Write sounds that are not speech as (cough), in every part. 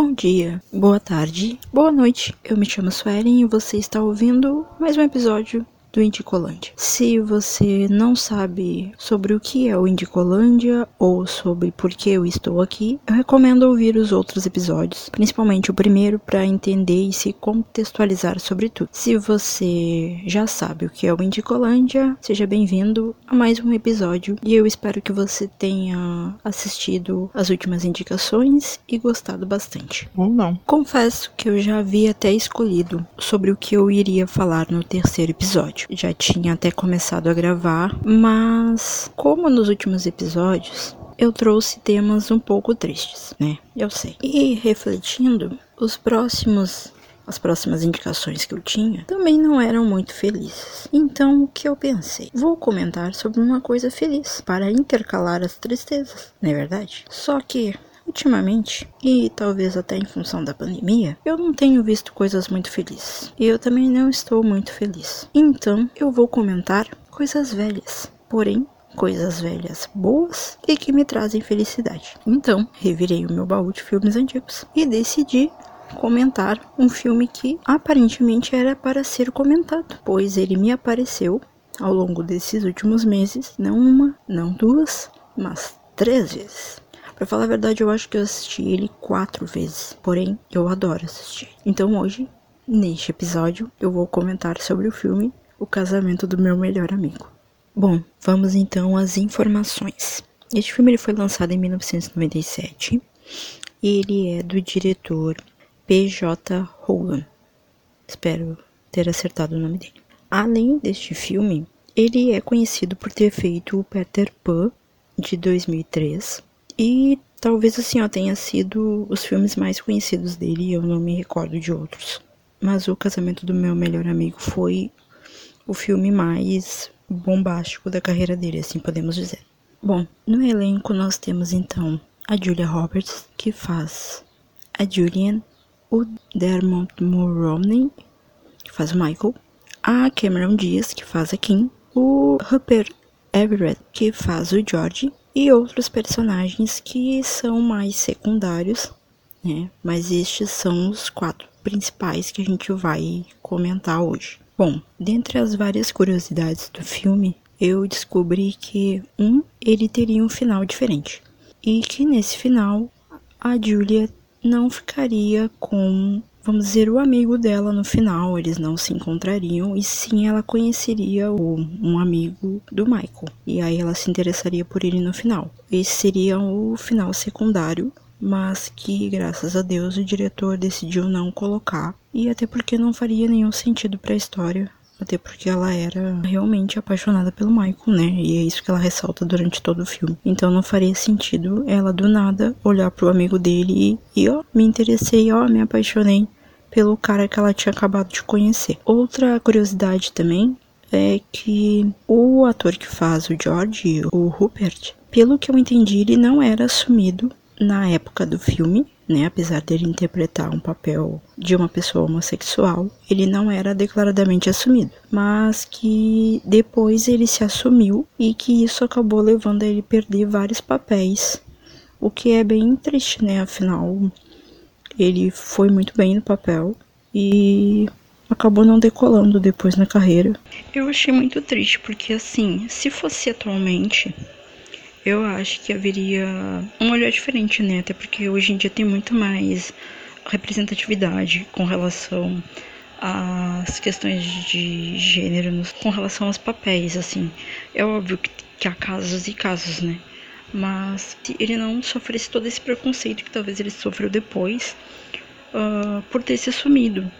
Bom dia, boa tarde, boa noite. Eu me chamo Suelen e você está ouvindo mais um episódio do Indicolândia. Se você não sabe sobre o que é o Indicolândia ou sobre por que eu estou aqui, eu recomendo ouvir os outros episódios, principalmente o primeiro, para entender e se contextualizar sobre tudo. Se você já sabe o que é o Indicolândia, seja bem-vindo a mais um episódio e eu espero que você tenha assistido as últimas indicações e gostado bastante. Ou não. Confesso que eu já havia até escolhido sobre o que eu iria falar no terceiro episódio Já tinha até começado a gravar, mas como nos últimos episódios, eu trouxe temas um pouco tristes, né? Eu sei. E refletindo, os próximos as próximas indicações que eu tinha também não eram muito felizes. Então, o que eu pensei? Vou comentar sobre uma coisa feliz para intercalar as tristezas, não é verdade? Só que Ultimamente, e talvez até em função da pandemia, eu não tenho visto coisas muito felizes. E eu também não estou muito feliz. Então, eu vou comentar coisas velhas. Porém, coisas velhas boas e que me trazem felicidade. Então, revirei o meu baú de filmes antigos e decidi comentar um filme que aparentemente era para ser comentado, pois ele me apareceu ao longo desses últimos meses, não uma, não duas, mas três vezes. Pra falar a verdade, eu acho que eu assisti ele quatro vezes. Porém, eu adoro assistir. Então hoje, neste episódio, eu vou comentar sobre o filme O Casamento do Meu Melhor Amigo. Bom, vamos então às informações. Este filme ele foi lançado em 1997 e ele é do diretor P.J. Hogan. Espero ter acertado o nome dele. Além deste filme, ele é conhecido por ter feito o Peter Pan de 2003 e talvez assim, ó, tenha sido os filmes mais conhecidos dele, eu não me recordo de outros. Mas o casamento do meu melhor amigo foi o filme mais bombástico da carreira dele, assim podemos dizer. Bom, no elenco nós temos então a Julia Roberts, que faz a Julian, o Dermot Mulroney, que faz o Michael, a Cameron Diaz, que faz a Kim, o Rupert Everett, que faz o George, e outros personagens que são mais secundários, né? Mas estes são os quatro principais que a gente vai comentar hoje. Bom, dentre as várias curiosidades do filme, eu descobri que um ele teria um final diferente e que nesse final a Julia não ficaria com vamos dizer, o amigo dela no final. Eles não se encontrariam e sim ela conheceria o, um amigo do Michael. E aí ela se interessaria por ele no final. Esse seria o final secundário, mas que graças a Deus o diretor decidiu não colocar. E até porque não faria nenhum sentido para a história até porque ela era realmente apaixonada pelo Michael, né? E é isso que ela ressalta durante todo o filme. Então não faria sentido ela do nada olhar pro amigo dele e, e ó, me interessei, ó, me apaixonei pelo cara que ela tinha acabado de conhecer. Outra curiosidade também é que o ator que faz o George, o Rupert, pelo que eu entendi, ele não era assumido na época do filme, né? Apesar dele interpretar um papel de uma pessoa homossexual, ele não era declaradamente assumido, mas que depois ele se assumiu e que isso acabou levando a ele perder vários papéis, o que é bem triste, né? Afinal, ele foi muito bem no papel e acabou não decolando depois na carreira. Eu achei muito triste porque assim, se fosse atualmente, eu acho que haveria um olhar diferente, né? Até porque hoje em dia tem muito mais representatividade com relação às questões de gênero, com relação aos papéis, assim. É óbvio que há casos e casos, né? Mas se ele não sofresse todo esse preconceito que talvez ele sofreu depois uh, por ter se assumido.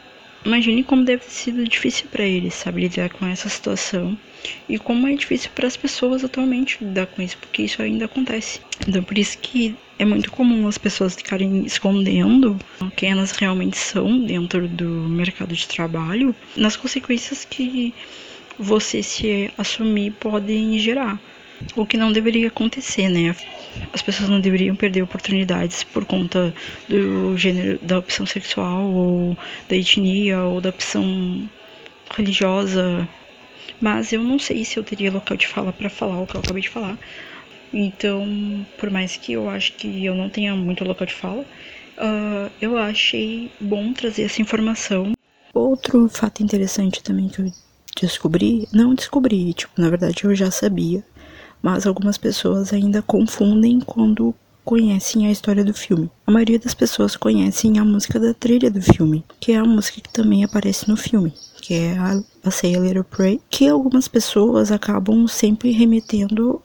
Imagine como deve ter sido difícil para ele, sabe, lidar com essa situação. E como é difícil para as pessoas atualmente lidar com isso, porque isso ainda acontece. Então, por isso que é muito comum as pessoas ficarem escondendo quem elas realmente são dentro do mercado de trabalho, nas consequências que você se assumir podem gerar. O que não deveria acontecer, né? As pessoas não deveriam perder oportunidades por conta do gênero, da opção sexual, ou da etnia, ou da opção religiosa. Mas eu não sei se eu teria local de fala para falar o que eu acabei de falar. Então, por mais que eu acho que eu não tenha muito local de fala, Uh, eu achei bom trazer essa informação. Outro fato interessante também que eu descobri, não descobri, tipo, na verdade eu já sabia, mas algumas pessoas ainda confundem quando conhecem a história do filme. A maioria das pessoas conhecem a música da trilha do filme, que é a música que também aparece no filme, que é a, Say a Little Pray, que algumas pessoas acabam sempre remetendo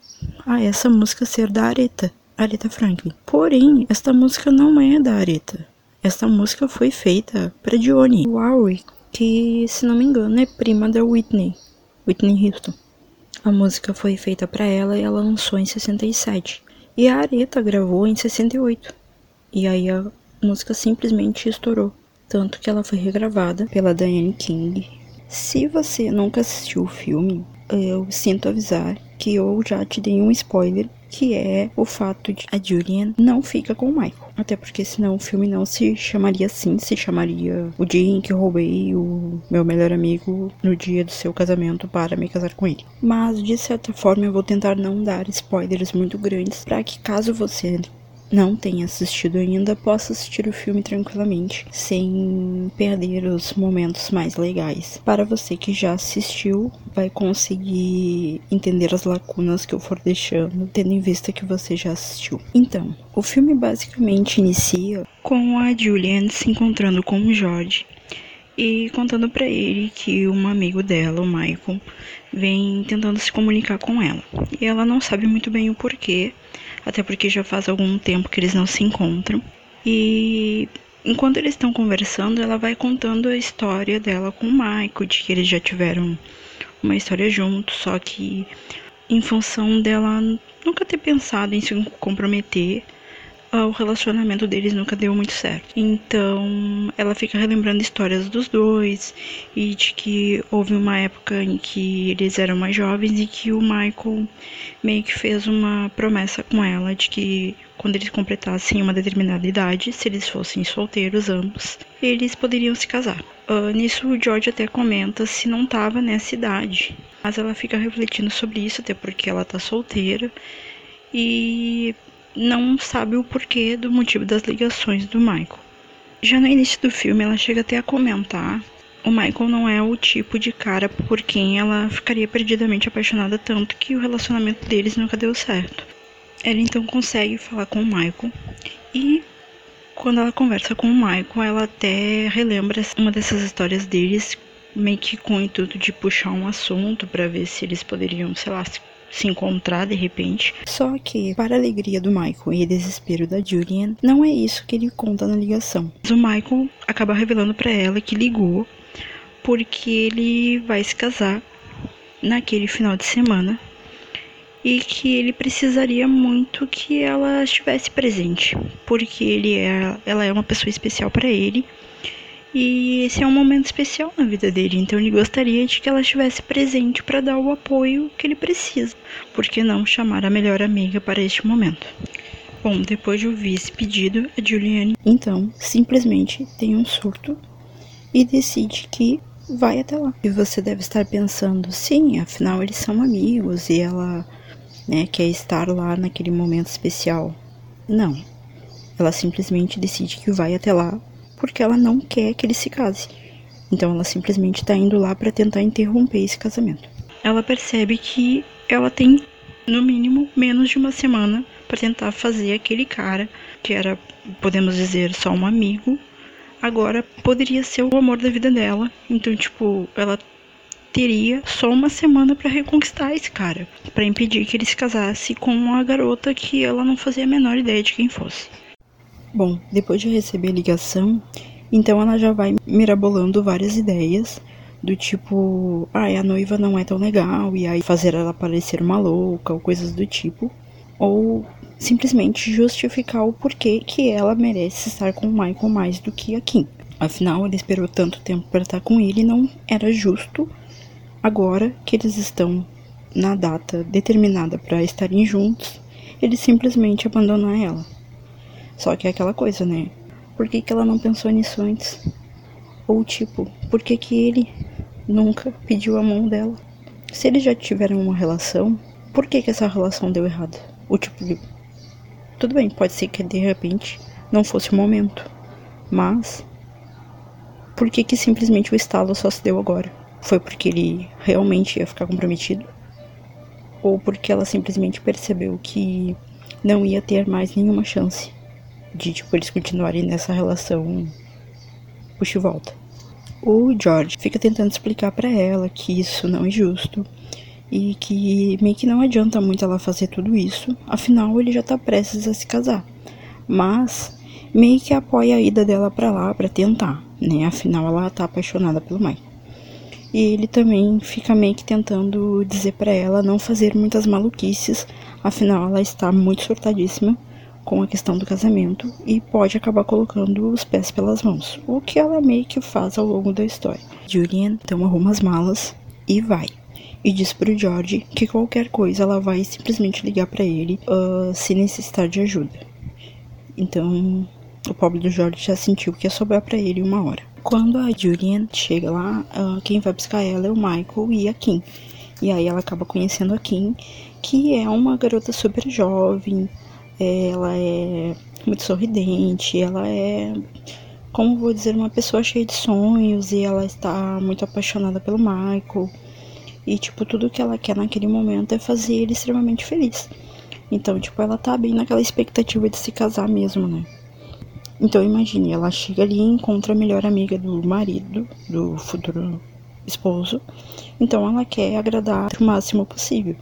a essa música ser da Aretha, Aretha Franklin. Porém, esta música não é da Aretha. Esta música foi feita para Dionne Warwick, que, se não me engano, é prima da Whitney, Whitney Houston. A música foi feita para ela e ela lançou em 67. E a Aretha gravou em 68. E aí a música simplesmente estourou. Tanto que ela foi regravada pela Diane King. Se você nunca assistiu o filme, eu sinto avisar que eu já te dei um spoiler que é o fato de a Julian não fica com o Michael. Até porque senão o filme não se chamaria assim, se chamaria O Dia em que eu roubei o meu melhor amigo no dia do seu casamento para me casar com ele. Mas de certa forma eu vou tentar não dar spoilers muito grandes para que caso você não tenha assistido ainda, possa assistir o filme tranquilamente, sem perder os momentos mais legais. Para você que já assistiu, vai conseguir entender as lacunas que eu for deixando, tendo em vista que você já assistiu. Então, o filme basicamente inicia com a Julian se encontrando com o George e contando para ele que um amigo dela, o Michael, vem tentando se comunicar com ela. E ela não sabe muito bem o porquê, até porque já faz algum tempo que eles não se encontram. E enquanto eles estão conversando, ela vai contando a história dela com o Michael, de que eles já tiveram uma história juntos, só que em função dela nunca ter pensado em se comprometer, o relacionamento deles nunca deu muito certo. Então, ela fica relembrando histórias dos dois e de que houve uma época em que eles eram mais jovens e que o Michael meio que fez uma promessa com ela de que quando eles completassem uma determinada idade, se eles fossem solteiros ambos, eles poderiam se casar. Uh, nisso o George até comenta se não estava nessa idade, mas ela fica refletindo sobre isso até porque ela tá solteira e não sabe o porquê do motivo das ligações do Michael. Já no início do filme, ela chega até a comentar: o Michael não é o tipo de cara por quem ela ficaria perdidamente apaixonada tanto que o relacionamento deles nunca deu certo. Ela então consegue falar com o Michael e quando ela conversa com o Michael, ela até relembra uma dessas histórias deles, meio que com o intuito de puxar um assunto para ver se eles poderiam, sei lá, se se encontrar de repente. Só que, para a alegria do Michael e desespero da Julian, não é isso que ele conta na ligação. Mas o Michael acaba revelando para ela que ligou porque ele vai se casar naquele final de semana e que ele precisaria muito que ela estivesse presente, porque ele é, ela é uma pessoa especial para ele e esse é um momento especial na vida dele, então ele gostaria de que ela estivesse presente para dar o apoio que ele precisa. Por que não chamar a melhor amiga para este momento? Bom, depois de ouvir esse pedido, a Juliane então simplesmente tem um surto e decide que vai até lá. E você deve estar pensando, sim, afinal eles são amigos e ela, né, quer estar lá naquele momento especial. Não. Ela simplesmente decide que vai até lá porque ela não quer que ele se case. Então ela simplesmente está indo lá para tentar interromper esse casamento. Ela percebe que ela tem no mínimo menos de uma semana para tentar fazer aquele cara que era, podemos dizer, só um amigo, agora poderia ser o amor da vida dela. Então, tipo, ela teria só uma semana para reconquistar esse cara, para impedir que ele se casasse com a garota que ela não fazia a menor ideia de quem fosse. Bom, depois de receber a ligação, então ela já vai mirabolando várias ideias do tipo, ah, a noiva não é tão legal e aí fazer ela parecer uma louca ou coisas do tipo, ou simplesmente justificar o porquê que ela merece estar com o Michael mais do que a Kim. Afinal, ele esperou tanto tempo para estar com ele, não era justo agora que eles estão na data determinada para estarem juntos, ele simplesmente abandonar ela. Só que é aquela coisa, né? Por que, que ela não pensou nisso antes? Ou tipo, por que, que ele nunca pediu a mão dela? Se eles já tiveram uma relação, por que, que essa relação deu errado? O tipo. Tudo bem, pode ser que de repente não fosse o momento. Mas por que que simplesmente o estalo só se deu agora? Foi porque ele realmente ia ficar comprometido? Ou porque ela simplesmente percebeu que não ia ter mais nenhuma chance de tipo eles continuarem nessa relação puxa e volta? O George fica tentando explicar para ela que isso não é justo e que meio que não adianta muito ela fazer tudo isso, afinal ele já tá prestes a se casar. Mas meio que apoia a ida dela para lá para tentar, né? Afinal ela tá apaixonada pelo Mike. E ele também fica meio que tentando dizer para ela não fazer muitas maluquices, afinal ela está muito surtadíssima com a questão do casamento e pode acabar colocando os pés pelas mãos, o que ela meio que faz ao longo da história. Julian então arruma as malas e vai. E diz pro George que qualquer coisa ela vai simplesmente ligar para ele uh, se necessitar de ajuda. Então o pobre do George já sentiu que ia sobrar para ele uma hora. Quando a Julian chega lá, uh, quem vai buscar ela é o Michael e a Kim. E aí ela acaba conhecendo a Kim, que é uma garota super jovem, ela é muito sorridente, ela é, como vou dizer, uma pessoa cheia de sonhos e ela está muito apaixonada pelo Michael. E, tipo, tudo que ela quer naquele momento é fazer ele extremamente feliz. Então, tipo, ela tá bem naquela expectativa de se casar mesmo, né? Então, imagine, ela chega ali e encontra a melhor amiga do marido, do futuro esposo. Então, ela quer agradar o máximo possível.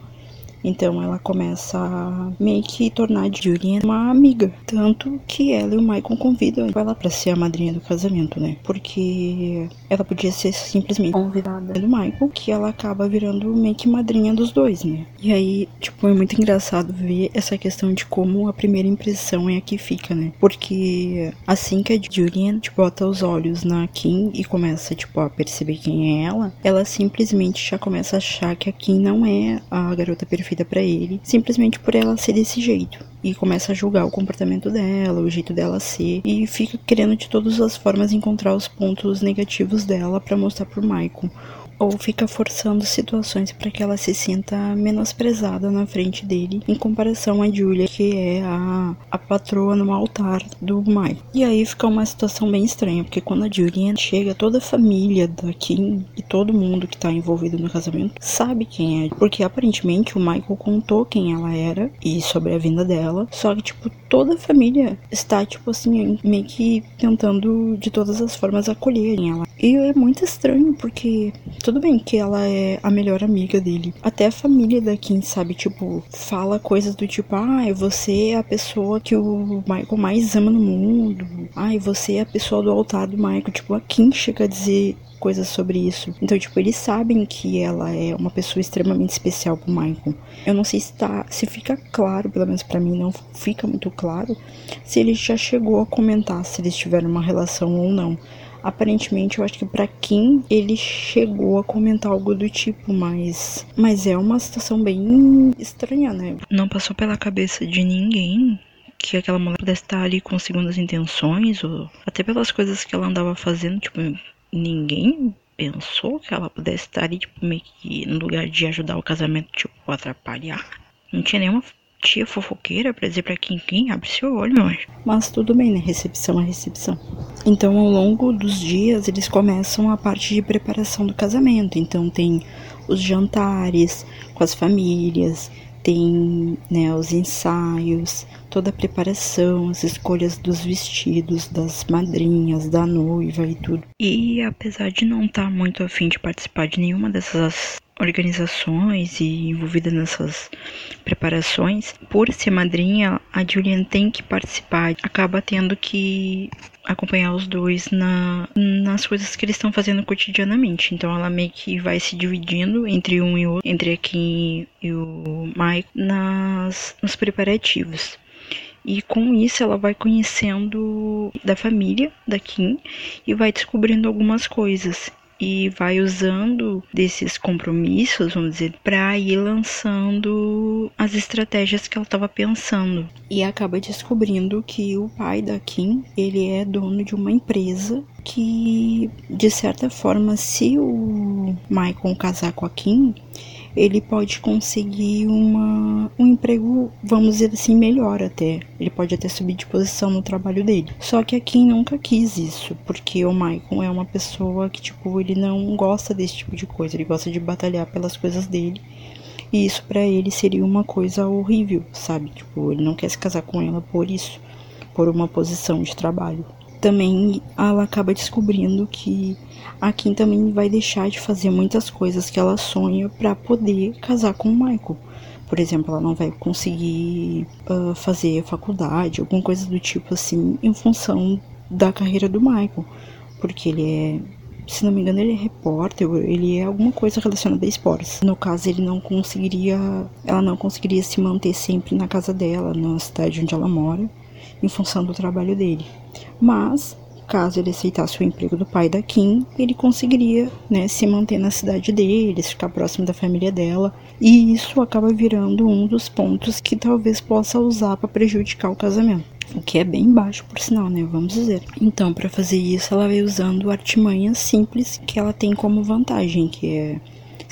Então ela começa a meio que tornar Julian uma amiga. Tanto que ela e o Michael convidam ela para ser a madrinha do casamento, né? Porque ela podia ser simplesmente convidada do Michael, que ela acaba virando meio que madrinha dos dois, né? E aí, tipo, é muito engraçado ver essa questão de como a primeira impressão é a que fica, né? Porque assim que a Julian tipo, bota os olhos na Kim e começa, tipo, a perceber quem é ela, ela simplesmente já começa a achar que a Kim não é a garota perfeita vida para ele, simplesmente por ela ser desse jeito. E começa a julgar o comportamento dela, o jeito dela ser, e fica querendo de todas as formas encontrar os pontos negativos dela para mostrar pro Michael ou fica forçando situações para que ela se sinta menosprezada na frente dele, em comparação a Julia, que é a, a patroa no altar do Mike. E aí fica uma situação bem estranha, porque quando a Julian chega, toda a família da Kim e todo mundo que tá envolvido no casamento sabe quem é, porque aparentemente o Michael contou quem ela era e sobre a vinda dela, só que tipo toda a família está tipo assim meio que tentando de todas as formas acolher ela. E é muito estranho porque tudo bem que ela é a melhor amiga dele. Até a família da Kim, sabe? Tipo, fala coisas do tipo: ai, ah, você é a pessoa que o Michael mais ama no mundo. Ai, você é a pessoa do altar do Michael. Tipo, a Kim chega a dizer coisas sobre isso. Então, tipo, eles sabem que ela é uma pessoa extremamente especial pro Michael. Eu não sei se tá, se fica claro, pelo menos para mim não fica muito claro, se ele já chegou a comentar se eles tiveram uma relação ou não. Aparentemente, eu acho que para quem ele chegou a comentar algo do tipo, mas mas é uma situação bem estranha, né? Não passou pela cabeça de ninguém que aquela mulher pudesse estar ali com segundas intenções, ou até pelas coisas que ela andava fazendo, tipo, ninguém pensou que ela pudesse estar ali, tipo, meio que no lugar de ajudar o casamento, tipo, atrapalhar. Não tinha nenhuma tia fofoqueira pra dizer pra quem quem abre seu olho, meu anjo. Mas tudo bem, né? Recepção é recepção. Então, ao longo dos dias, eles começam a parte de preparação do casamento. Então, tem os jantares com as famílias, tem né, os ensaios, toda a preparação, as escolhas dos vestidos, das madrinhas, da noiva e tudo. E apesar de não estar tá muito afim de participar de nenhuma dessas organizações e envolvida nessas preparações, por ser madrinha, a Julian tem que participar, acaba tendo que acompanhar os dois na, nas coisas que eles estão fazendo cotidianamente. Então ela meio que vai se dividindo entre um e outro, entre a Kim e o Mike, nas, nos preparativos. E com isso ela vai conhecendo da família da Kim e vai descobrindo algumas coisas e vai usando desses compromissos, vamos dizer, para ir lançando as estratégias que ela estava pensando. E acaba descobrindo que o pai da Kim, ele é dono de uma empresa que, de certa forma, se o Michael casar com a Kim, ele pode conseguir uma, um emprego, vamos dizer assim, melhor até. Ele pode até subir de posição no trabalho dele. Só que a Kim nunca quis isso, porque o Michael é uma pessoa que, tipo, ele não gosta desse tipo de coisa, ele gosta de batalhar pelas coisas dele. E isso para ele seria uma coisa horrível, sabe? Tipo, ele não quer se casar com ela por isso, por uma posição de trabalho. Também ela acaba descobrindo que a Kim também vai deixar de fazer muitas coisas que ela sonha para poder casar com o Michael. Por exemplo, ela não vai conseguir uh, fazer faculdade, alguma coisa do tipo assim, em função da carreira do Michael. Porque ele é, se não me engano, ele é repórter, ele é alguma coisa relacionada a esportes. No caso, ele não conseguiria, ela não conseguiria se manter sempre na casa dela, na cidade onde ela mora, em função do trabalho dele. Mas caso ele aceitasse o emprego do pai da Kim, ele conseguiria né, se manter na cidade deles, ficar próximo da família dela. E isso acaba virando um dos pontos que talvez possa usar para prejudicar o casamento. O que é bem baixo, por sinal, né? Vamos dizer. Então, para fazer isso, ela vai usando artimanhas simples que ela tem como vantagem, que é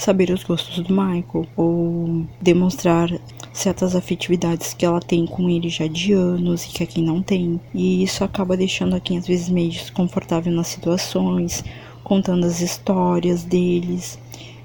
saber os gostos do Michael ou demonstrar certas afetividades que ela tem com ele já de anos e que a Kim não tem. E isso acaba deixando a Kim às vezes meio desconfortável nas situações, contando as histórias deles.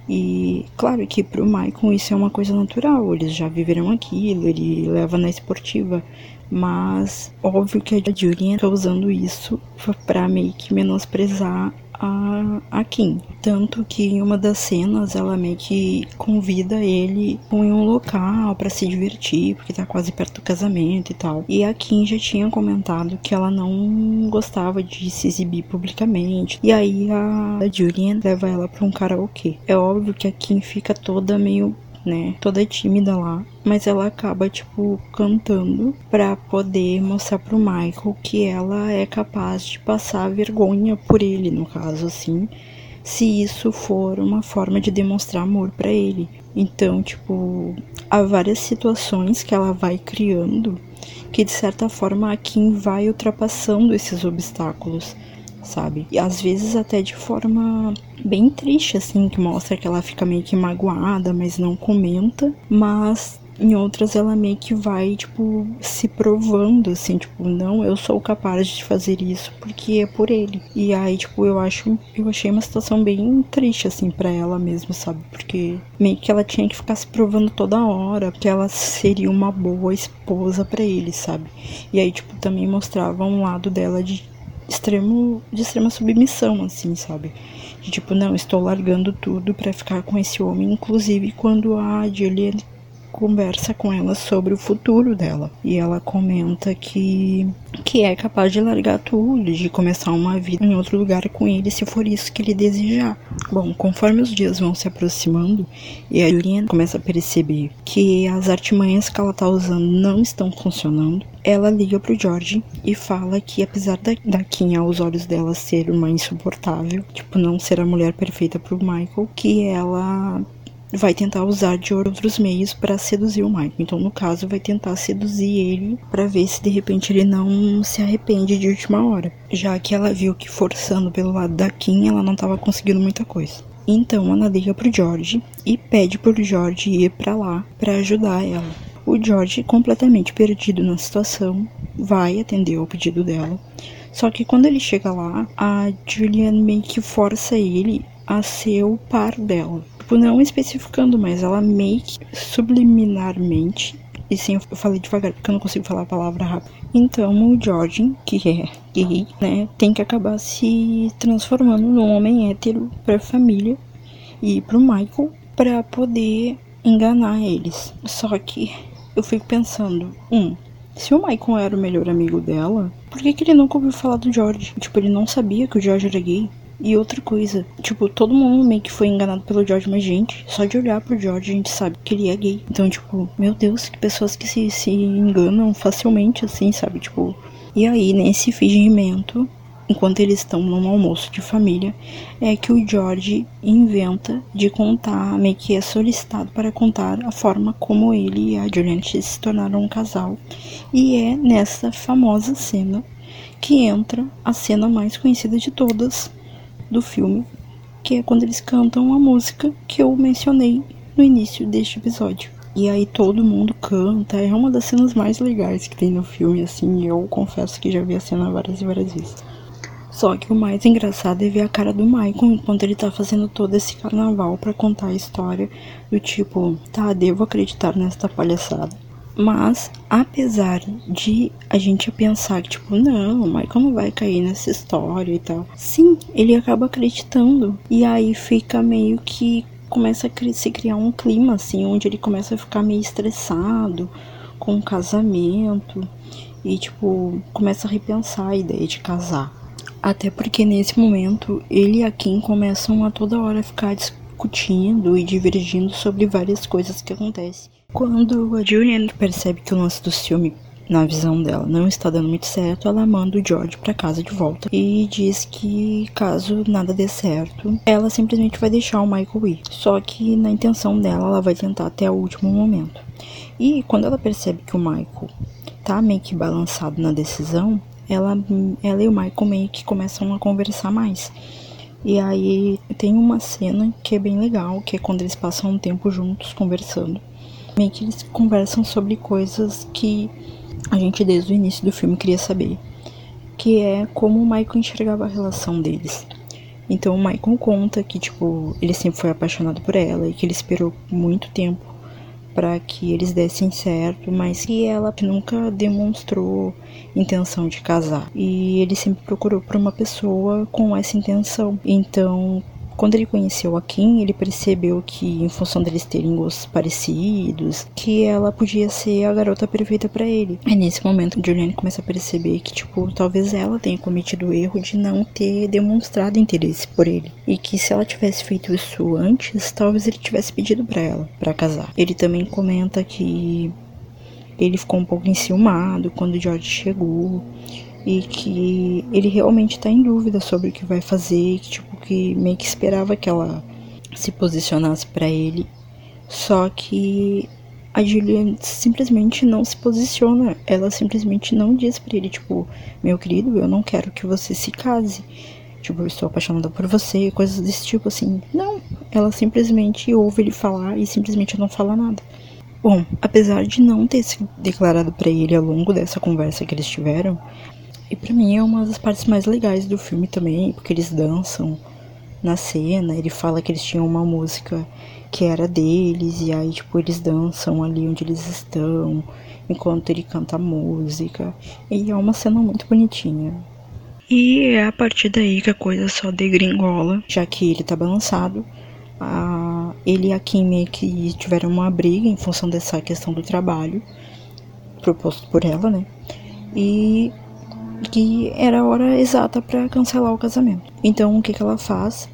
E claro que pro Michael isso é uma coisa natural, eles já viveram aquilo, ele leva na esportiva, mas óbvio que a Julian tá usando isso para meio que menosprezar a, a Kim. Tanto que em uma das cenas ela meio que convida ele em um local para se divertir, porque tá quase perto do casamento e tal. E a Kim já tinha comentado que ela não gostava de se exibir publicamente. E aí a, a Julian leva ela pra um karaokê. É óbvio que a Kim fica toda meio né, toda tímida lá, mas ela acaba tipo cantando para poder mostrar pro Michael que ela é capaz de passar vergonha por ele, no caso assim, se isso for uma forma de demonstrar amor para ele. Então, tipo, há várias situações que ela vai criando que de certa forma a Kim vai ultrapassando esses obstáculos sabe? E às vezes até de forma bem triste, assim, que mostra que ela fica meio que magoada, mas não comenta. Mas em outras ela meio que vai, tipo, se provando, assim, tipo, não, eu sou capaz de fazer isso porque é por ele. E aí, tipo, eu acho, eu achei uma situação bem triste, assim, para ela mesmo, sabe? Porque meio que ela tinha que ficar se provando toda hora, porque ela seria uma boa esposa para ele, sabe? E aí, tipo, também mostrava um lado dela de extremo de extrema submissão, assim, sabe? De tipo, não, estou largando tudo para ficar com esse homem, inclusive quando a Julian conversa com ela sobre o futuro dela. E ela comenta que, que é capaz de largar tudo, de começar uma vida em outro lugar com ele, se for isso que ele desejar. Bom, conforme os dias vão se aproximando e a Julian começa a perceber que as artimanhas que ela tá usando não estão funcionando, ela liga pro George e fala que apesar da, da Kim aos olhos dela ser uma insuportável, tipo, não ser a mulher perfeita pro Michael, que ela vai tentar usar de outros meios para seduzir o Michael. Então, no caso, vai tentar seduzir ele para ver se de repente ele não se arrepende de última hora, já que ela viu que forçando pelo lado da Kim, ela não estava conseguindo muita coisa. Então, ela liga pro George e pede pro George ir para lá para ajudar ela. O George, completamente perdido na situação, vai atender ao pedido dela. Só que quando ele chega lá, a Julian meio que força ele a ser o par dela. Tipo, não especificando, mas ela meio que subliminarmente. E sim, eu falei devagar porque eu não consigo falar a palavra rápido. Então, o George, que é gay, né, tem que acabar se transformando num homem hétero pra família e pro Michael para poder enganar eles. Só que eu fico pensando, um, se o Michael era o melhor amigo dela, por que, que ele nunca ouviu falar do George? Tipo, ele não sabia que o George era gay. E outra coisa, tipo, todo mundo meio que foi enganado pelo George, mas gente, só de olhar pro George a gente sabe que ele é gay. Então, tipo, meu Deus, que pessoas que se, se enganam facilmente, assim, sabe? Tipo. E aí, nesse fingimento, enquanto eles estão num almoço de família, é que o George inventa de contar, meio que é solicitado para contar a forma como ele e a Juliette se tornaram um casal. E é nessa famosa cena que entra a cena mais conhecida de todas, do filme, que é quando eles cantam a música que eu mencionei no início deste episódio. E aí todo mundo canta, é uma das cenas mais legais que tem no filme, assim, eu confesso que já vi a cena várias e várias vezes. Só que o mais engraçado é ver a cara do Michael enquanto ele tá fazendo todo esse carnaval para contar a história do tipo, tá, devo acreditar nesta palhaçada. Mas, apesar de a gente pensar que, tipo, não, o Michael não vai cair nessa história e tal. Sim, ele acaba acreditando. E aí fica meio que começa a se criar um clima, assim, onde ele começa a ficar meio estressado com o casamento e, tipo, começa a repensar a ideia de casar. Até porque nesse momento ele e a Kim começam a toda hora ficar discutindo e divergindo sobre várias coisas que acontecem. Quando a Julian percebe que o lance do ciúme na visão dela não está dando muito certo, ela manda o George para casa de volta e diz que caso nada dê certo, ela simplesmente vai deixar o Michael ir. Só que na intenção dela, ela vai tentar até o último momento. E quando ela percebe que o Michael tá meio que balançado na decisão, ela, ela e o Michael meio que começam a conversar mais. E aí tem uma cena que é bem legal, que é quando eles passam um tempo juntos conversando. Meio que eles conversam sobre coisas que a gente desde o início do filme queria saber, que é como o Michael enxergava a relação deles. Então o Michael conta que tipo, ele sempre foi apaixonado por ela e que ele esperou muito tempo para que eles dessem certo, mas que ela nunca demonstrou intenção de casar. E ele sempre procurou por uma pessoa com essa intenção. Então, quando ele conheceu a Kim, ele percebeu que, em função deles terem gostos parecidos, que ela podia ser a garota perfeita para ele. É nesse momento que Juliane começa a perceber que, tipo, talvez ela tenha cometido o erro de não ter demonstrado interesse por ele. E que se ela tivesse feito isso antes, talvez ele tivesse pedido para ela para casar. Ele também comenta que ele ficou um pouco enciumado quando George chegou e que ele realmente tá em dúvida sobre o que vai fazer, que tipo que meio que esperava que ela se posicionasse para ele. Só que a Julia simplesmente não se posiciona, ela simplesmente não diz para ele tipo, meu querido, eu não quero que você se case. Tipo, eu estou apaixonada por você, coisas desse tipo assim. Não, ela simplesmente ouve ele falar e simplesmente não fala nada. Bom, apesar de não ter se declarado para ele ao longo dessa conversa que eles tiveram, e para mim é uma das partes mais legais do filme também, porque eles dançam na cena, ele fala que eles tinham uma música que era deles, e aí, tipo, eles dançam ali onde eles estão, enquanto ele canta a música. E é uma cena muito bonitinha. E é a partir daí que a coisa só degringola, já que ele tá balançado. A, ele e a Kim meio que tiveram uma briga em função dessa questão do trabalho, proposto por ela, né? E que era a hora exata para cancelar o casamento. Então o que, que ela faz?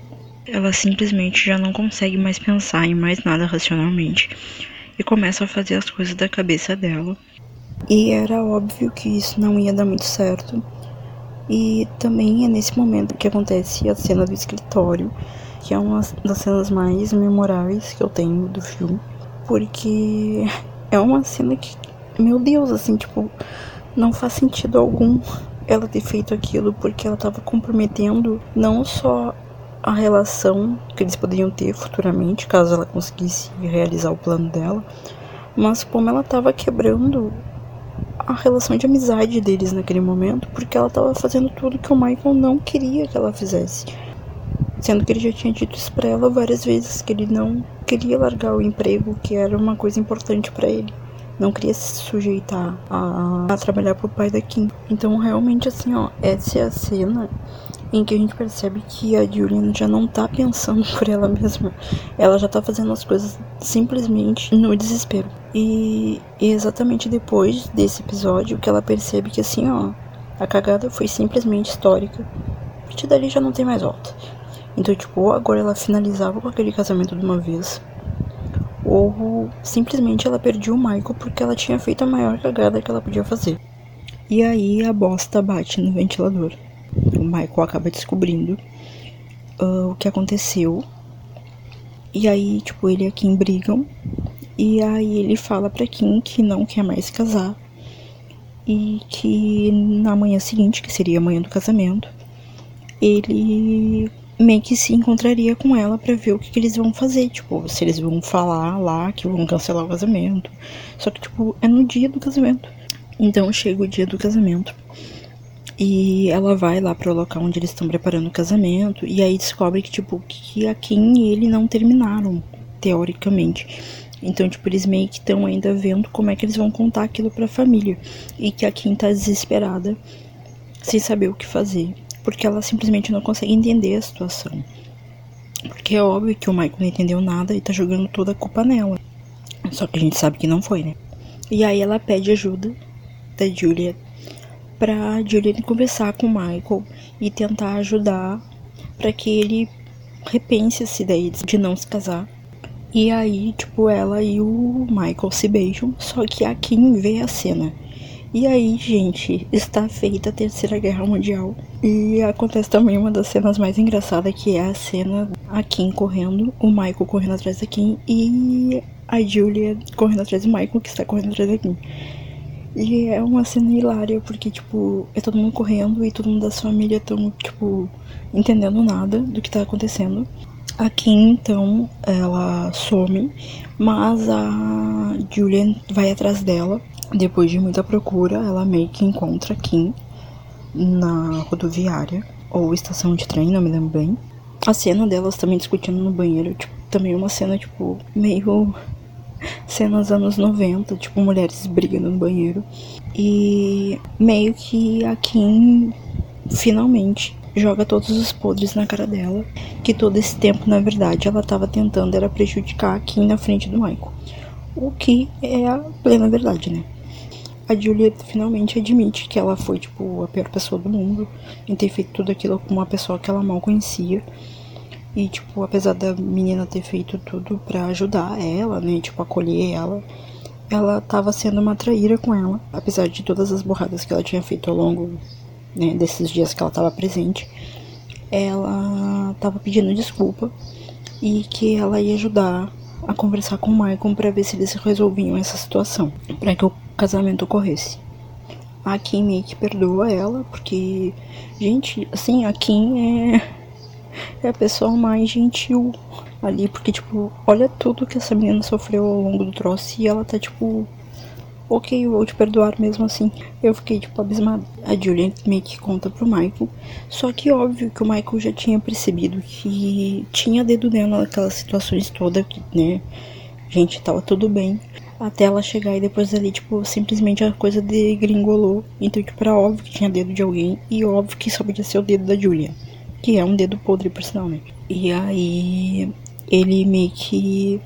Ela simplesmente já não consegue mais pensar em mais nada racionalmente e começa a fazer as coisas da cabeça dela. E era óbvio que isso não ia dar muito certo. E também é nesse momento que acontece a cena do escritório, que é uma das cenas mais memoráveis que eu tenho do filme, porque (laughs) é uma cena que, meu Deus, assim, tipo, não faz sentido algum ela ter feito aquilo porque ela estava comprometendo não só a relação que eles poderiam ter futuramente, caso ela conseguisse realizar o plano dela, mas como ela estava quebrando a relação de amizade deles naquele momento, porque ela estava fazendo tudo que o Michael não queria que ela fizesse. Sendo que ele já tinha dito isso para ela várias vezes, que ele não queria largar o emprego, que era uma coisa importante para ele não queria se sujeitar a, a trabalhar pro pai da Kim. Então, realmente, assim, ó, essa é a cena em que a gente percebe que a Julian já não tá pensando (laughs) por ela mesma. Ela já tá fazendo as coisas simplesmente no desespero. E, e exatamente depois desse episódio que ela percebe que assim, ó, a cagada foi simplesmente histórica. A partir dali já não tem mais volta. Então, tipo, agora ela finalizava com aquele casamento de uma vez ou simplesmente ela perdia o Michael porque ela tinha feito a maior cagada que ela podia fazer. E aí a bosta bate no ventilador. O Michael acaba descobrindo uh, o que aconteceu. E aí, tipo, ele e a Kim brigam. E aí ele fala pra Kim que não quer mais casar. E que na manhã seguinte, que seria a manhã do casamento, ele meio que se encontraria com ela para ver o que, que, eles vão fazer, tipo, se eles vão falar lá que vão cancelar o casamento. Só que, tipo, é no dia do casamento. Então chega o dia do casamento. E ela vai lá pro local onde eles estão preparando o casamento. E aí descobre que, tipo, que a Kim e ele não terminaram, teoricamente. Então, tipo, eles meio que estão ainda vendo como é que eles vão contar aquilo pra família. E que a Kim tá desesperada, sem saber o que fazer porque ela simplesmente não consegue entender a situação. Porque é óbvio que o Michael não entendeu nada e tá jogando toda a culpa nela. Só que a gente sabe que não foi, né? E aí ela pede ajuda da Julia pra Julia conversar com o Michael e tentar ajudar para que ele repense essa ideia de não se casar. E aí, tipo, ela e o Michael se beijam, só que a Kim vê a cena. E aí, gente, está feita a Terceira Guerra Mundial. E acontece também uma das cenas mais engraçadas, que é a cena a Kim correndo, o Michael correndo atrás da Kim e a Julia correndo atrás do Michael, que está correndo atrás da Kim. E é uma cena hilária, porque, tipo, é todo mundo correndo e todo mundo da família estão, tipo, entendendo nada do que tá acontecendo. A Kim, então, ela some, mas a Julia vai atrás dela depois de muita procura, ela meio que encontra Kim na rodoviária ou estação de trem, não me lembro bem. A cena delas também discutindo no banheiro, tipo, também uma cena, tipo, meio (laughs) cenas anos 90, tipo, mulheres brigando no banheiro. E meio que a Kim finalmente joga todos os podres na cara dela, que todo esse tempo, na verdade, ela tava tentando era prejudicar a Kim na frente do Michael. O que é a plena verdade, né? A Julia finalmente admite que ela foi, tipo, a pior pessoa do mundo em ter feito tudo aquilo com uma pessoa que ela mal conhecia. E, tipo, apesar da menina ter feito tudo para ajudar ela, né, tipo, acolher ela, ela tava sendo uma traíra com ela, apesar de todas as borradas que ela tinha feito ao longo, né, desses dias que ela tava presente. Ela tava pedindo desculpa e que ela ia ajudar a conversar com o Michael para ver se eles resolviam essa situação, para que o casamento ocorresse. A Kim meio que perdoa ela, porque, gente, assim, a Kim é, é a pessoa mais gentil ali, porque, tipo, olha tudo que essa menina sofreu ao longo do troço e ela tá, tipo, ok, vou te perdoar mesmo assim. Eu fiquei, tipo, abismada. A Julian meio que conta pro Michael, só que óbvio que o Michael já tinha percebido que tinha dedo nela naquelas situações todas, né? Gente, tava tudo bem até ela chegar e depois ali, tipo, simplesmente a coisa degringolou. Então, tipo, era óbvio que tinha dedo de alguém e óbvio que só podia ser o dedo da Julia, que é um dedo podre, por sinal, né? E aí ele meio que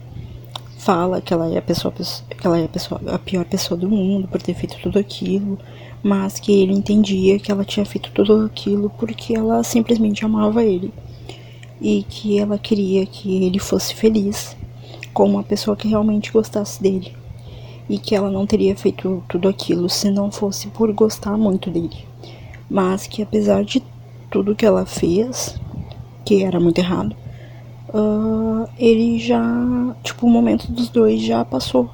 fala que ela é a pessoa, que ela é a pessoa, a pior pessoa do mundo por ter feito tudo aquilo, mas que ele entendia que ela tinha feito tudo aquilo porque ela simplesmente amava ele e que ela queria que ele fosse feliz com uma pessoa que realmente gostasse dele e que ela não teria feito tudo aquilo se não fosse por gostar muito dele. Mas que apesar de tudo que ela fez, que era muito errado, uh, ele já, tipo, o momento dos dois já passou.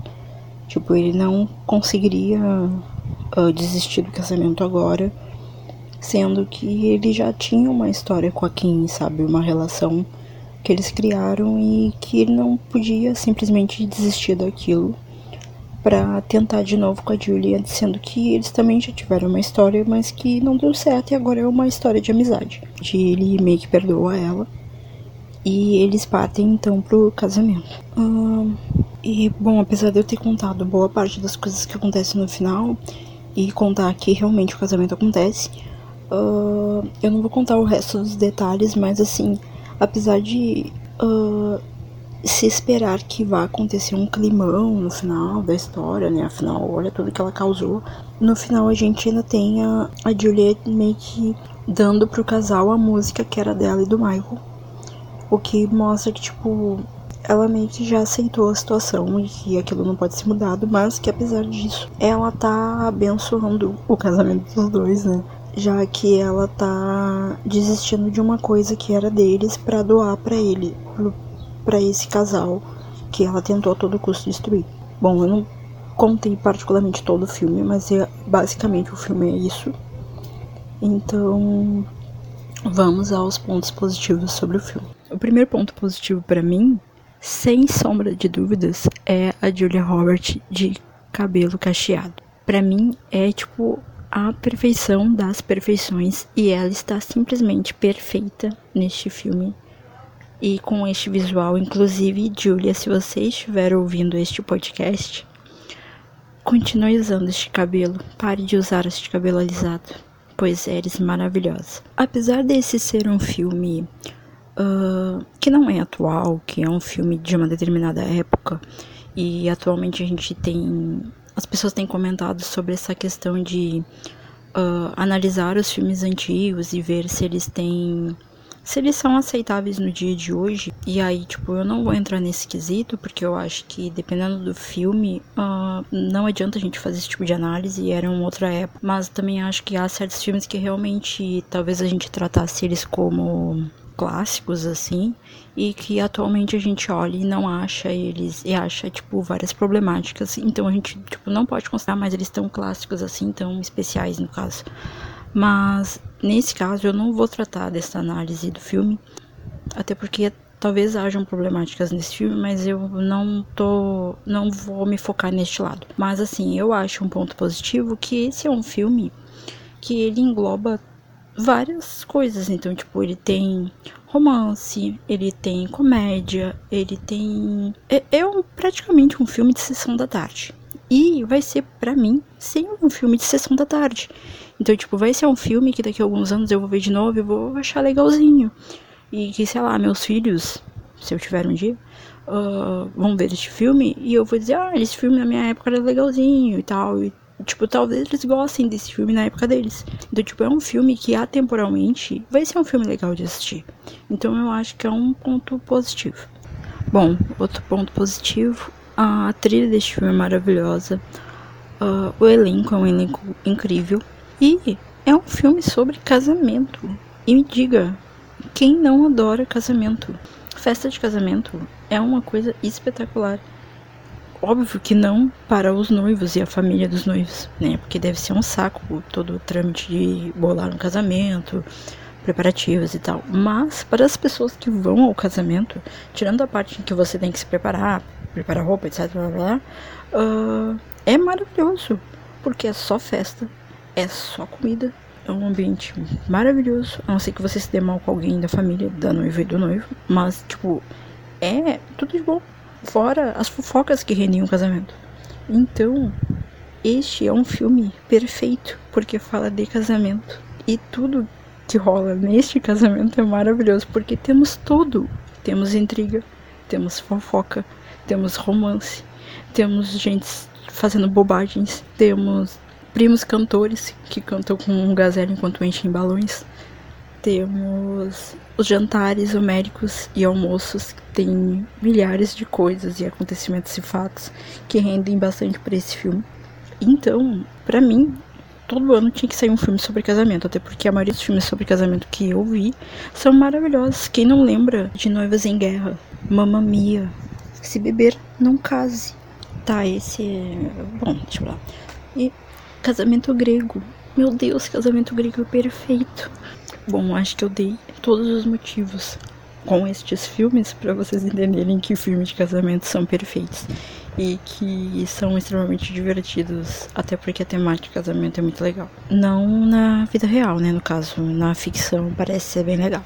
Tipo, ele não conseguiria uh, desistir do casamento agora, sendo que ele já tinha uma história com a Kim, sabe? Uma relação que eles criaram e que ele não podia simplesmente desistir daquilo para tentar de novo com a Julia, sendo que eles também já tiveram uma história, mas que não deu certo e agora é uma história de amizade. De ele meio que perdoa ela e eles partem então pro casamento. e bom, apesar de eu ter contado boa parte das coisas que acontecem no final e contar que realmente o casamento acontece, uh, eu não vou contar o resto dos detalhes, mas assim, apesar de uh, se esperar que vá acontecer um climão no final da história, né? Afinal, olha tudo que ela causou. No final, a gente ainda tem a, a meio que dando pro casal a música que era dela e do Michael. O que mostra que, tipo, ela meio que já aceitou a situação e que aquilo não pode ser mudado, mas que apesar disso, ela tá abençoando o casamento dos dois, né? Já que ela tá desistindo de uma coisa que era deles para doar para ele, para esse casal que ela tentou a todo custo destruir. Bom, eu não contei particularmente todo o filme, mas é, basicamente o filme é isso. Então, vamos aos pontos positivos sobre o filme. O primeiro ponto positivo para mim, sem sombra de dúvidas, é a Julia Roberts de cabelo cacheado. Para mim é tipo a perfeição das perfeições e ela está simplesmente perfeita neste filme e com este visual. Inclusive, Julia, se você estiver ouvindo este podcast, continue usando este cabelo. Pare de usar este cabelo alisado, pois eres maravilhosa. Apesar desse ser um filme uh, que não é atual, que é um filme de uma determinada época, e atualmente a gente tem. As pessoas têm comentado sobre essa questão de uh, analisar os filmes antigos e ver se eles têm se eles são aceitáveis no dia de hoje. E aí, tipo, eu não vou entrar nesse quesito, porque eu acho que dependendo do filme, uh, não adianta a gente fazer esse tipo de análise, era uma outra época. Mas também acho que há certos filmes que realmente talvez a gente tratasse eles como clássicos assim e que atualmente a gente olha e não acha eles e acha tipo várias problemáticas então a gente tipo não pode considerar mais eles tão clássicos assim tão especiais no caso mas nesse caso eu não vou tratar dessa análise do filme, até porque talvez hajam problemáticas nesse filme, mas eu não tô, não vou me focar neste lado. Mas assim, eu acho um ponto positivo que esse é um filme que ele engloba várias coisas, então tipo, ele tem romance, ele tem comédia, ele tem é, é um, praticamente um filme de sessão da tarde. E vai ser para mim sempre um filme de sessão da tarde. Então, tipo, vai ser um filme que daqui a alguns anos eu vou ver de novo e vou achar legalzinho. E que, sei lá, meus filhos, se eu tiver um dia, uh, vão ver este filme e eu vou dizer, ah, esse filme na minha época era legalzinho e tal. E, tipo, talvez eles gostem desse filme na época deles. Então, tipo, é um filme que atemporalmente vai ser um filme legal de assistir. Então, eu acho que é um ponto positivo. Bom, outro ponto positivo, a trilha deste filme é maravilhosa. Uh, o elenco é um elenco incrível. E é um filme sobre casamento. E me diga, quem não adora casamento? Festa de casamento é uma coisa espetacular. Óbvio que não para os noivos e a família dos noivos, né? Porque deve ser um saco todo o trâmite de bolar um casamento, preparativos e tal. Mas para as pessoas que vão ao casamento, tirando a parte em que você tem que se preparar, preparar roupa, etc, blá, blá, uh, é maravilhoso, porque é só festa, é só comida. É um ambiente maravilhoso. A não ser que você se dê mal com alguém da família, da noiva e do noivo. Mas, tipo, é tudo de bom. Fora as fofocas que rendem um casamento. Então, este é um filme perfeito, porque fala de casamento. E tudo que rola neste casamento é maravilhoso, porque temos tudo. Temos intriga, temos fofoca, temos romance, temos gente fazendo bobagens, temos primos cantores que cantam com um gazelle enquanto enchem balões. Temos os jantares homéricos e almoços que tem milhares de coisas e acontecimentos e fatos que rendem bastante para esse filme. Então, para mim, todo ano tinha que sair um filme sobre casamento, até porque a maioria dos filmes sobre casamento que eu vi são maravilhosos. Quem não lembra de Noivas em Guerra, Mamma Mia, Se Beber, Não Case. Tá, esse é... Bom, deixa eu lá. E Casamento grego. Meu Deus, casamento grego é perfeito. Bom, acho que eu dei todos os motivos com estes filmes para vocês entenderem que filmes de casamento são perfeitos e que são extremamente divertidos, até porque a temática de casamento é muito legal. Não na vida real, né, no caso, na ficção parece ser bem legal.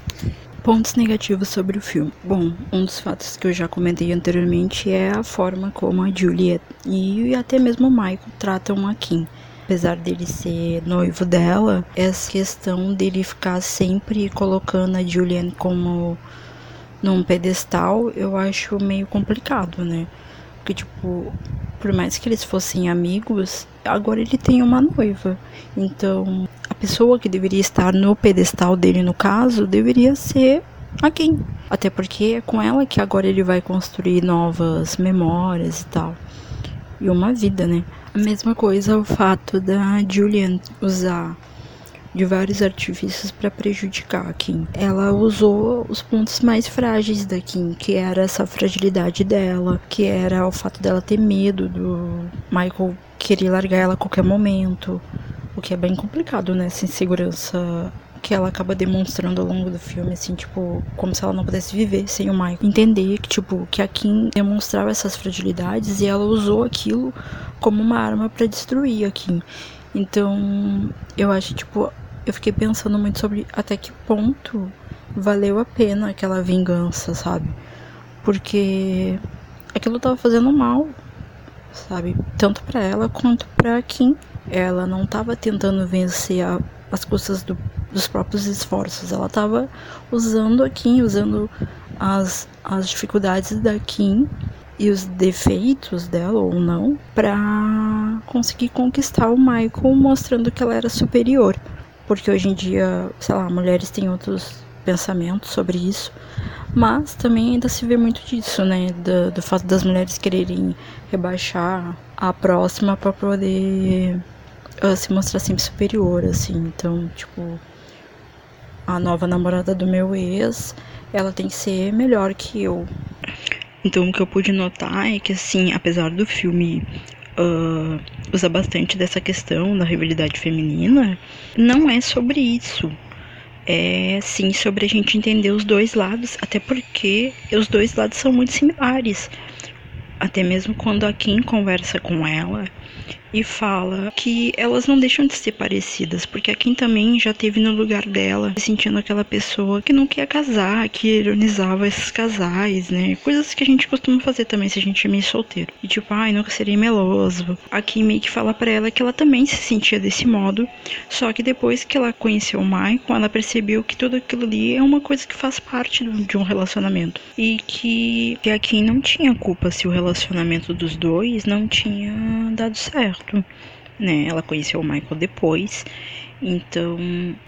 Pontos negativos sobre o filme. Bom, um dos fatos que eu já comentei anteriormente é a forma como a Juliet e até mesmo o Michael tratam a Kim apesar dele ser noivo dela, essa questão dele ficar sempre colocando a Julian como num pedestal, eu acho meio complicado, né? Porque, tipo, por mais que eles fossem amigos, agora ele tem uma noiva. Então, a pessoa que deveria estar no pedestal dele, no caso, deveria ser a quem? Até porque é com ela que agora ele vai construir novas memórias e tal. E uma vida, né? A mesma coisa o fato da Julian usar de vários artifícios para prejudicar a Kim. Ela usou os pontos mais frágeis da Kim, que era essa fragilidade dela, que era o fato dela ter medo do Michael querer largar ela a qualquer momento, o que é bem complicado, né? Essa insegurança que ela acaba demonstrando ao longo do filme, assim, tipo, como se ela não pudesse viver sem o Michael. Entender que, tipo, que a Kim demonstrava essas fragilidades e ela usou aquilo como uma arma para destruir a Kim. Então, eu acho, tipo, eu fiquei pensando muito sobre até que ponto valeu a pena aquela vingança, sabe? Porque aquilo tava fazendo mal, sabe? Tanto para ela quanto para Kim. Ela não tava tentando vencer a, as custas do, dos próprios esforços. Ela tava usando a Kim, usando as, as dificuldades da Kim e os defeitos dela ou não para conseguir conquistar o Michael, mostrando que ela era superior. Porque hoje em dia, sei lá, mulheres têm outros pensamentos sobre isso, mas também ainda se vê muito disso, né? Do, do fato das mulheres quererem rebaixar a próxima para poder uh, se mostrar sempre superior, assim. Então, tipo, a nova namorada do meu ex, ela tem que ser melhor que eu. Então, o que eu pude notar é que, assim, apesar do filme uh, usar bastante dessa questão da rivalidade feminina, não é sobre isso. É sim sobre a gente entender os dois lados, até porque os dois lados são muito similares. Até mesmo quando a Kim conversa com ela, e fala que elas não deixam de ser parecidas, porque a Kim também já teve no lugar dela, sentindo aquela pessoa que não quer casar, que ironizava esses casais, né? Coisas que a gente costuma fazer também se a gente é meio solteiro. E tipo, ai, nunca serei meloso. A Kim meio que fala para ela que ela também se sentia desse modo, só que depois que ela conheceu o Michael, ela percebeu que tudo aquilo ali é uma coisa que faz parte de um relacionamento. E que, que a Kim não tinha culpa se o relacionamento dos dois não tinha dado certo né? Ela conheceu o Michael depois, então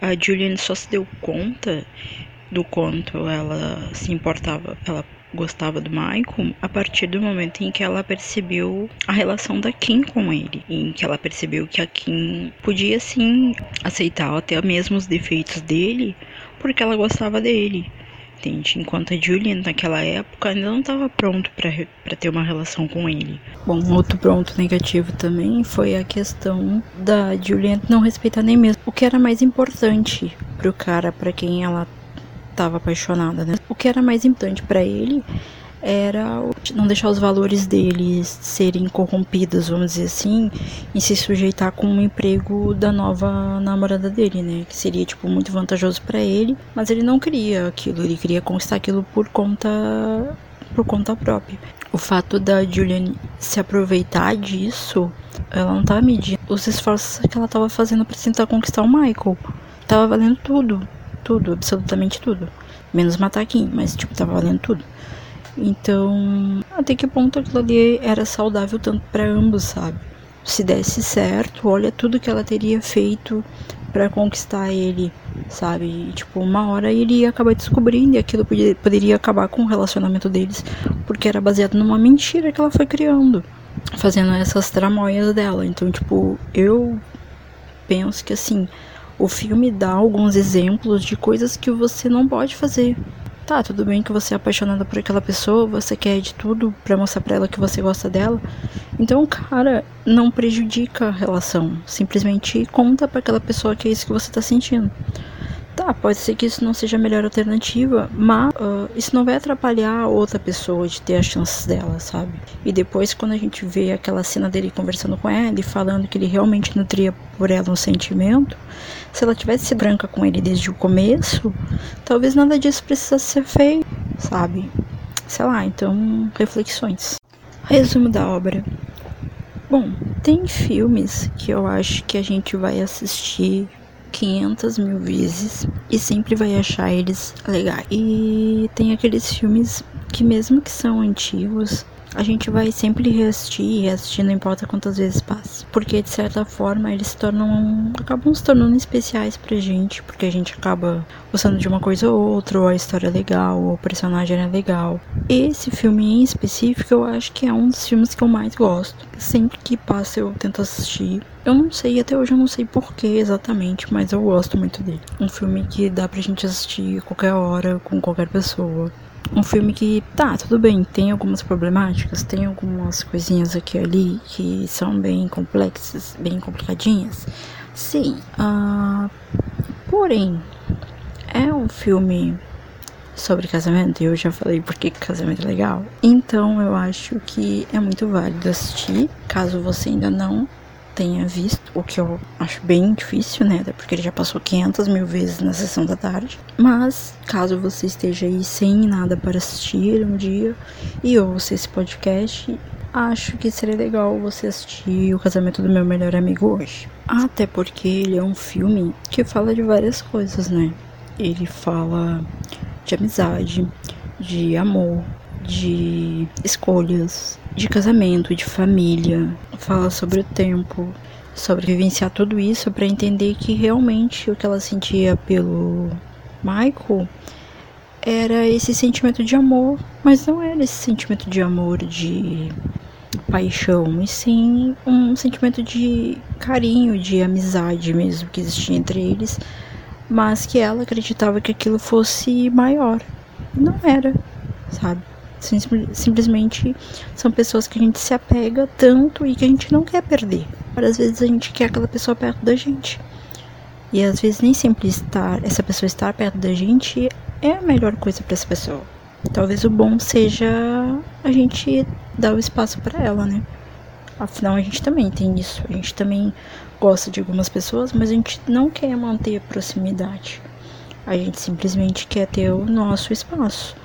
a Julian só se deu conta do quanto ela se importava, ela gostava do Michael a partir do momento em que ela percebeu a relação da Kim com ele, em que ela percebeu que a Kim podia sim aceitar até mesmo os defeitos dele, porque ela gostava dele Enquanto a Julian, naquela época, ainda não estava pronto para ter uma relação com ele. Bom, outro ponto negativo também foi a questão da Julian não respeitar nem mesmo o que era mais importante pro cara para quem ela estava apaixonada, né? O que era mais importante para ele era não deixar os valores deles serem corrompidos, vamos dizer assim, e se sujeitar com o emprego da nova namorada dele, né? Que seria tipo muito vantajoso para ele, mas ele não queria aquilo, ele queria conquistar aquilo por conta por conta própria. O fato da Julian se aproveitar disso, ela não tava medindo os esforços que ela tava fazendo para tentar conquistar o Michael. Tava valendo tudo, tudo, absolutamente tudo. Menos matar Kim, mas tipo, tava valendo tudo. Então, até que ponto aquilo ali era saudável tanto para ambos, sabe? Se desse certo, olha tudo que ela teria feito para conquistar ele, sabe? E, tipo, uma hora ele ia acabar descobrindo e aquilo podia, poderia acabar com o relacionamento deles, porque era baseado numa mentira que ela foi criando, fazendo essas tramóias dela. Então, tipo, eu penso que assim, o filme dá alguns exemplos de coisas que você não pode fazer, Tá, tudo bem que você é apaixonada por aquela pessoa, você quer de tudo para mostrar para ela que você gosta dela. Então, cara, não prejudica a relação. Simplesmente conta para aquela pessoa que é isso que você tá sentindo. Tá, pode ser que isso não seja a melhor alternativa, mas uh, isso não vai atrapalhar a outra pessoa de ter as chances dela, sabe? E depois, quando a gente vê aquela cena dele conversando com ela e falando que ele realmente nutria por ela um sentimento, se ela tivesse branca com ele desde o começo, talvez nada disso precisasse ser feito, sabe? Sei lá, então, reflexões. Resumo da obra. Bom, tem filmes que eu acho que a gente vai assistir 500 mil vezes e sempre vai achar eles legais. E tem aqueles filmes que, mesmo que são antigos, a gente vai sempre reassistir e reassistir, não importa quantas vezes passa. Porque de certa forma eles se tornam. acabam se tornando especiais pra gente, porque a gente acaba gostando de uma coisa ou outra, ou a história é legal, ou o personagem é legal. Esse filme em específico eu acho que é um dos filmes que eu mais gosto. Sempre que passa eu tento assistir. Eu não sei, até hoje eu não sei porquê exatamente, mas eu gosto muito dele. Um filme que dá pra gente assistir a qualquer hora, com qualquer pessoa um filme que, tá, tudo bem, tem algumas problemáticas, tem algumas coisinhas aqui e ali que são bem complexas, bem complicadinhas. Sim, uh, Porém, é um filme sobre casamento, e eu já falei porque casamento é legal. Então eu acho que é muito válido assistir, caso você ainda não tenha visto, o que eu acho bem difícil, né? Porque ele já passou 500 mil vezes na sessão da tarde. Mas, caso você esteja aí sem nada para assistir um dia e ouça esse podcast, acho que seria legal você assistir O Casamento do Meu Melhor Amigo hoje. Até porque ele é um filme que fala de várias coisas, né? Ele fala de amizade, de amor, de escolhas, de casamento, de família. Fala sobre o tempo, sobre vivenciar tudo isso para entender que realmente o que ela sentia pelo Michael era esse sentimento de amor, mas não era esse sentimento de amor de paixão, e sim um sentimento de carinho, de amizade mesmo que existia entre eles mas que ela acreditava que aquilo fosse maior. Não era, sabe? Sim, simplesmente são pessoas que a gente se apega tanto e que a gente não quer perder. Às vezes a gente quer aquela pessoa perto da gente. E às vezes nem sempre estar, essa pessoa estar perto da gente é a melhor coisa para essa pessoa. Talvez o bom seja a gente dar o espaço para ela, né? Afinal, a gente também tem isso. A gente também gosta de algumas pessoas, mas a gente não quer manter a proximidade. A gente simplesmente quer ter o nosso espaço.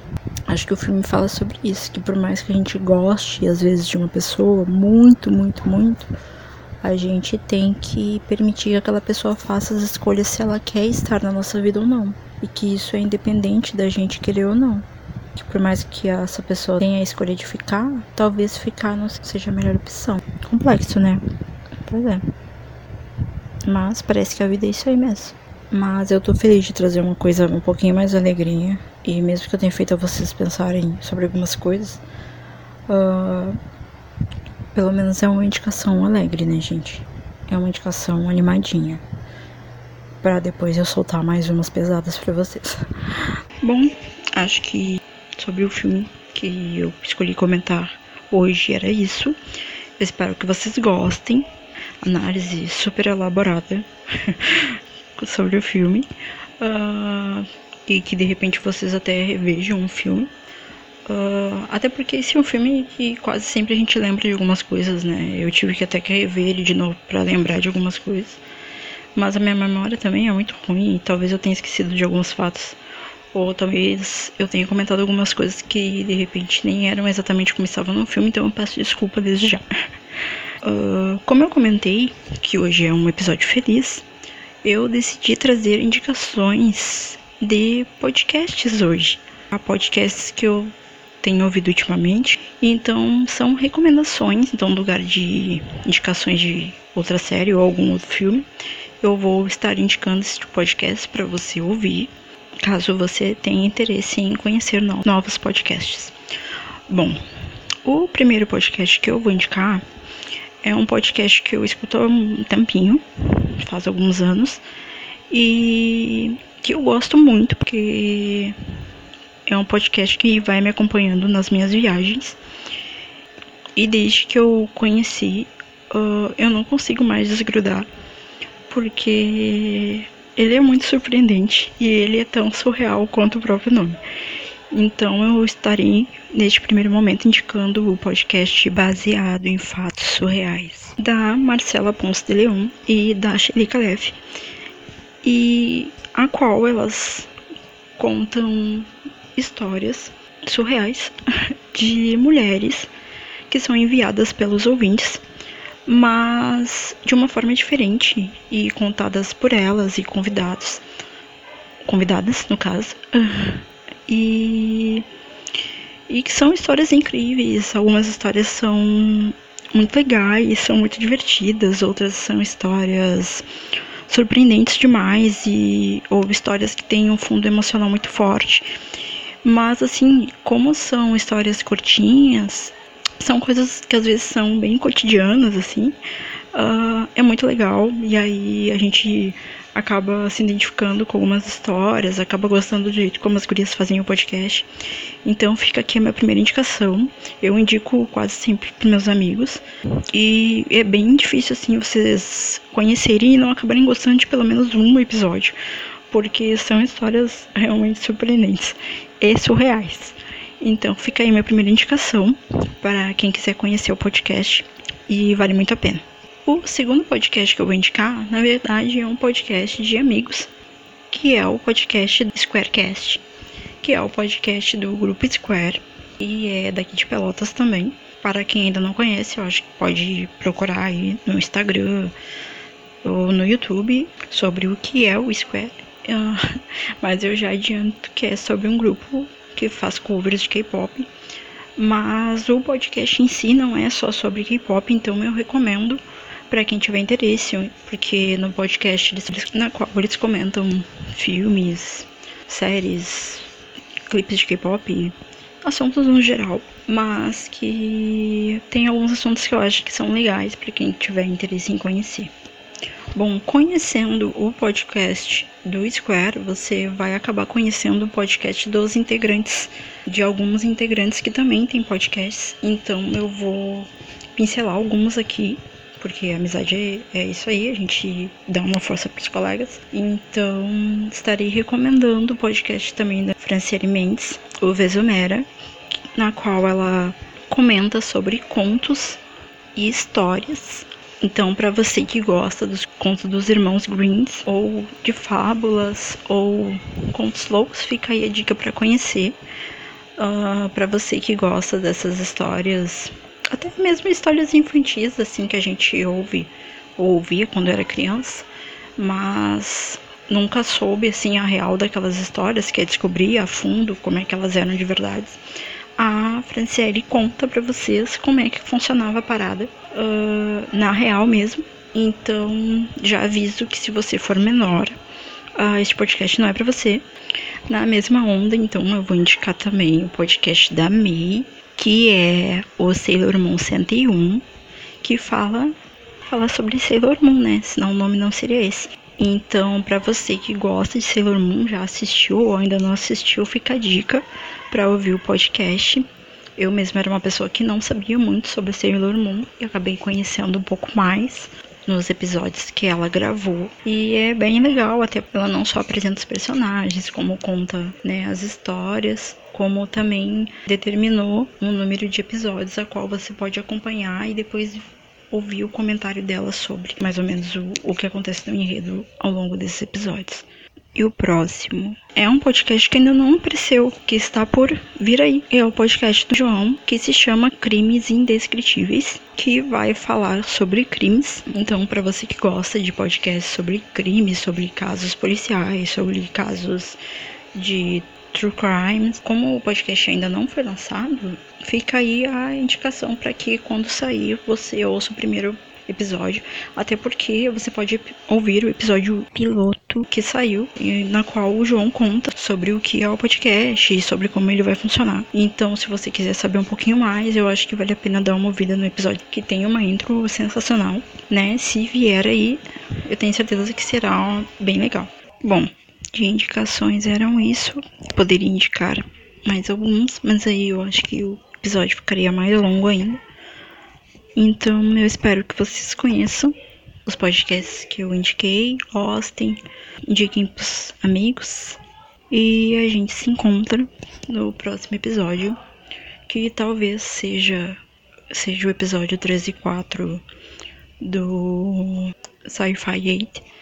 Acho que o filme fala sobre isso, que por mais que a gente goste às vezes de uma pessoa muito, muito, muito, a gente tem que permitir que aquela pessoa faça as escolhas se ela quer estar na nossa vida ou não. E que isso é independente da gente querer ou não. Que por mais que essa pessoa tenha a escolha de ficar, talvez ficar não seja a melhor opção. Complexo, né? Pois é. Mas parece que a vida é isso aí mesmo. Mas eu tô feliz de trazer uma coisa um pouquinho mais alegrinha. E mesmo que eu tenha feito vocês pensarem sobre algumas coisas, uh, pelo menos é uma indicação alegre, né, gente? É uma indicação animadinha. Para depois eu soltar mais umas pesadas para vocês. (laughs) Bom, acho que sobre o filme que eu escolhi comentar hoje era isso. Eu espero que vocês gostem análise super elaborada (laughs) sobre o filme. Uh, e que de repente vocês até revejam o filme. Uh, até porque esse é um filme que quase sempre a gente lembra de algumas coisas, né? Eu tive que até que rever ele de novo para lembrar de algumas coisas. Mas a minha memória também é muito ruim e talvez eu tenha esquecido de alguns fatos. Ou talvez eu tenha comentado algumas coisas que de repente nem eram exatamente como estavam no filme, então eu peço desculpa desde já. Uh, (laughs) como eu comentei que hoje é um episódio feliz, eu decidi trazer indicações de podcasts hoje. Há podcasts que eu tenho ouvido ultimamente, então são recomendações, então no lugar de indicações de outra série ou algum outro filme, eu vou estar indicando esse podcast para você ouvir, caso você tenha interesse em conhecer novos podcasts. Bom, o primeiro podcast que eu vou indicar é um podcast que eu escuto há um tempinho, faz alguns anos, e que eu gosto muito porque é um podcast que vai me acompanhando nas minhas viagens. E desde que eu conheci, uh, eu não consigo mais desgrudar, porque ele é muito surpreendente e ele é tão surreal quanto o próprio nome. Então eu estarei neste primeiro momento indicando o podcast baseado em fatos surreais da Marcela Ponce de Leon e da Shelly Calef, e a qual elas contam histórias surreais (laughs) de mulheres que são enviadas pelos ouvintes, mas de uma forma diferente e contadas por elas e convidados, convidadas no caso. (laughs) E, e que são histórias incríveis. Algumas histórias são muito legais, são muito divertidas, outras são histórias surpreendentes demais e ou histórias que têm um fundo emocional muito forte. Mas assim, como são histórias curtinhas, são coisas que às vezes são bem cotidianas assim. Uh, é muito legal e aí a gente acaba se identificando com algumas histórias, acaba gostando do jeito como as gurias fazem o podcast. Então fica aqui a minha primeira indicação. Eu indico quase sempre para meus amigos. E é bem difícil assim vocês conhecerem e não acabarem gostando de pelo menos um episódio. porque são histórias realmente surpreendentes e surreais. Então fica aí minha primeira indicação para quem quiser conhecer o podcast e vale muito a pena. O segundo podcast que eu vou indicar, na verdade, é um podcast de amigos, que é o podcast Squarecast, que é o podcast do grupo Square e é daqui de Pelotas também. Para quem ainda não conhece, eu acho que pode procurar aí no Instagram ou no YouTube sobre o que é o Square. Uh, mas eu já adianto que é sobre um grupo que faz covers de K-pop. Mas o podcast em si não é só sobre K-pop, então eu recomendo para quem tiver interesse, porque no podcast eles, na qual eles comentam filmes, séries, clipes de K-pop, assuntos no geral, mas que tem alguns assuntos que eu acho que são legais para quem tiver interesse em conhecer. Bom, conhecendo o podcast do Square, você vai acabar conhecendo o podcast dos integrantes, de alguns integrantes que também têm podcasts. Então eu vou pincelar alguns aqui, porque a amizade é, é isso aí, a gente dá uma força para os colegas. Então estarei recomendando o podcast também da Franciele Mendes, o Vesumera, na qual ela comenta sobre contos e histórias então, para você que gosta dos contos dos irmãos Greens, ou de fábulas, ou contos loucos, fica aí a dica para conhecer. Uh, ah, para você que gosta dessas histórias, até mesmo histórias infantis, assim, que a gente ouve ou ouvia quando era criança, mas nunca soube, assim, a real daquelas histórias, que é descobrir a fundo como é que elas eram de verdade a Franciele conta para vocês como é que funcionava a parada uh, na real mesmo. Então, já aviso que se você for menor, uh, este podcast não é para você. Na mesma onda, então, eu vou indicar também o podcast da May, que é o Sailor Moon 101, que fala, fala sobre Sailor Moon, né? Senão o nome não seria esse. Então, para você que gosta de Sailor Moon, já assistiu ou ainda não assistiu, fica a dica para ouvir o podcast. Eu mesma era uma pessoa que não sabia muito sobre Sailor Moon e acabei conhecendo um pouco mais nos episódios que ela gravou. E é bem legal, até ela não só apresenta os personagens, como conta né, as histórias, como também determinou um número de episódios a qual você pode acompanhar e depois ouvir o comentário dela sobre mais ou menos o, o que acontece no enredo ao longo desses episódios. E o próximo é um podcast que ainda não apareceu, que está por vir aí. É o podcast do João, que se chama Crimes Indescritíveis, que vai falar sobre crimes. Então, para você que gosta de podcasts sobre crimes, sobre casos policiais, sobre casos de True Crimes. Como o podcast ainda não foi lançado, fica aí a indicação para que quando sair você ouça o primeiro episódio, até porque você pode ouvir o episódio piloto que saiu, na qual o João conta sobre o que é o podcast e sobre como ele vai funcionar. Então, se você quiser saber um pouquinho mais, eu acho que vale a pena dar uma ouvida no episódio que tem uma intro sensacional, né? Se vier aí, eu tenho certeza que será bem legal. Bom, de indicações eram isso. Poderia indicar mais alguns, mas aí eu acho que o episódio ficaria mais longo ainda. Então eu espero que vocês conheçam os podcasts que eu indiquei, gostem, indiquem pros amigos. E a gente se encontra no próximo episódio, que talvez seja seja o episódio 13 e 4 do Sci-Fi 8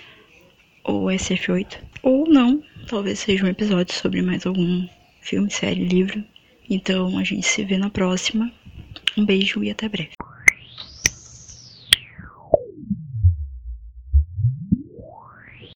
ou SF8. Ou não, talvez seja um episódio sobre mais algum filme, série, livro. Então a gente se vê na próxima. Um beijo e até breve.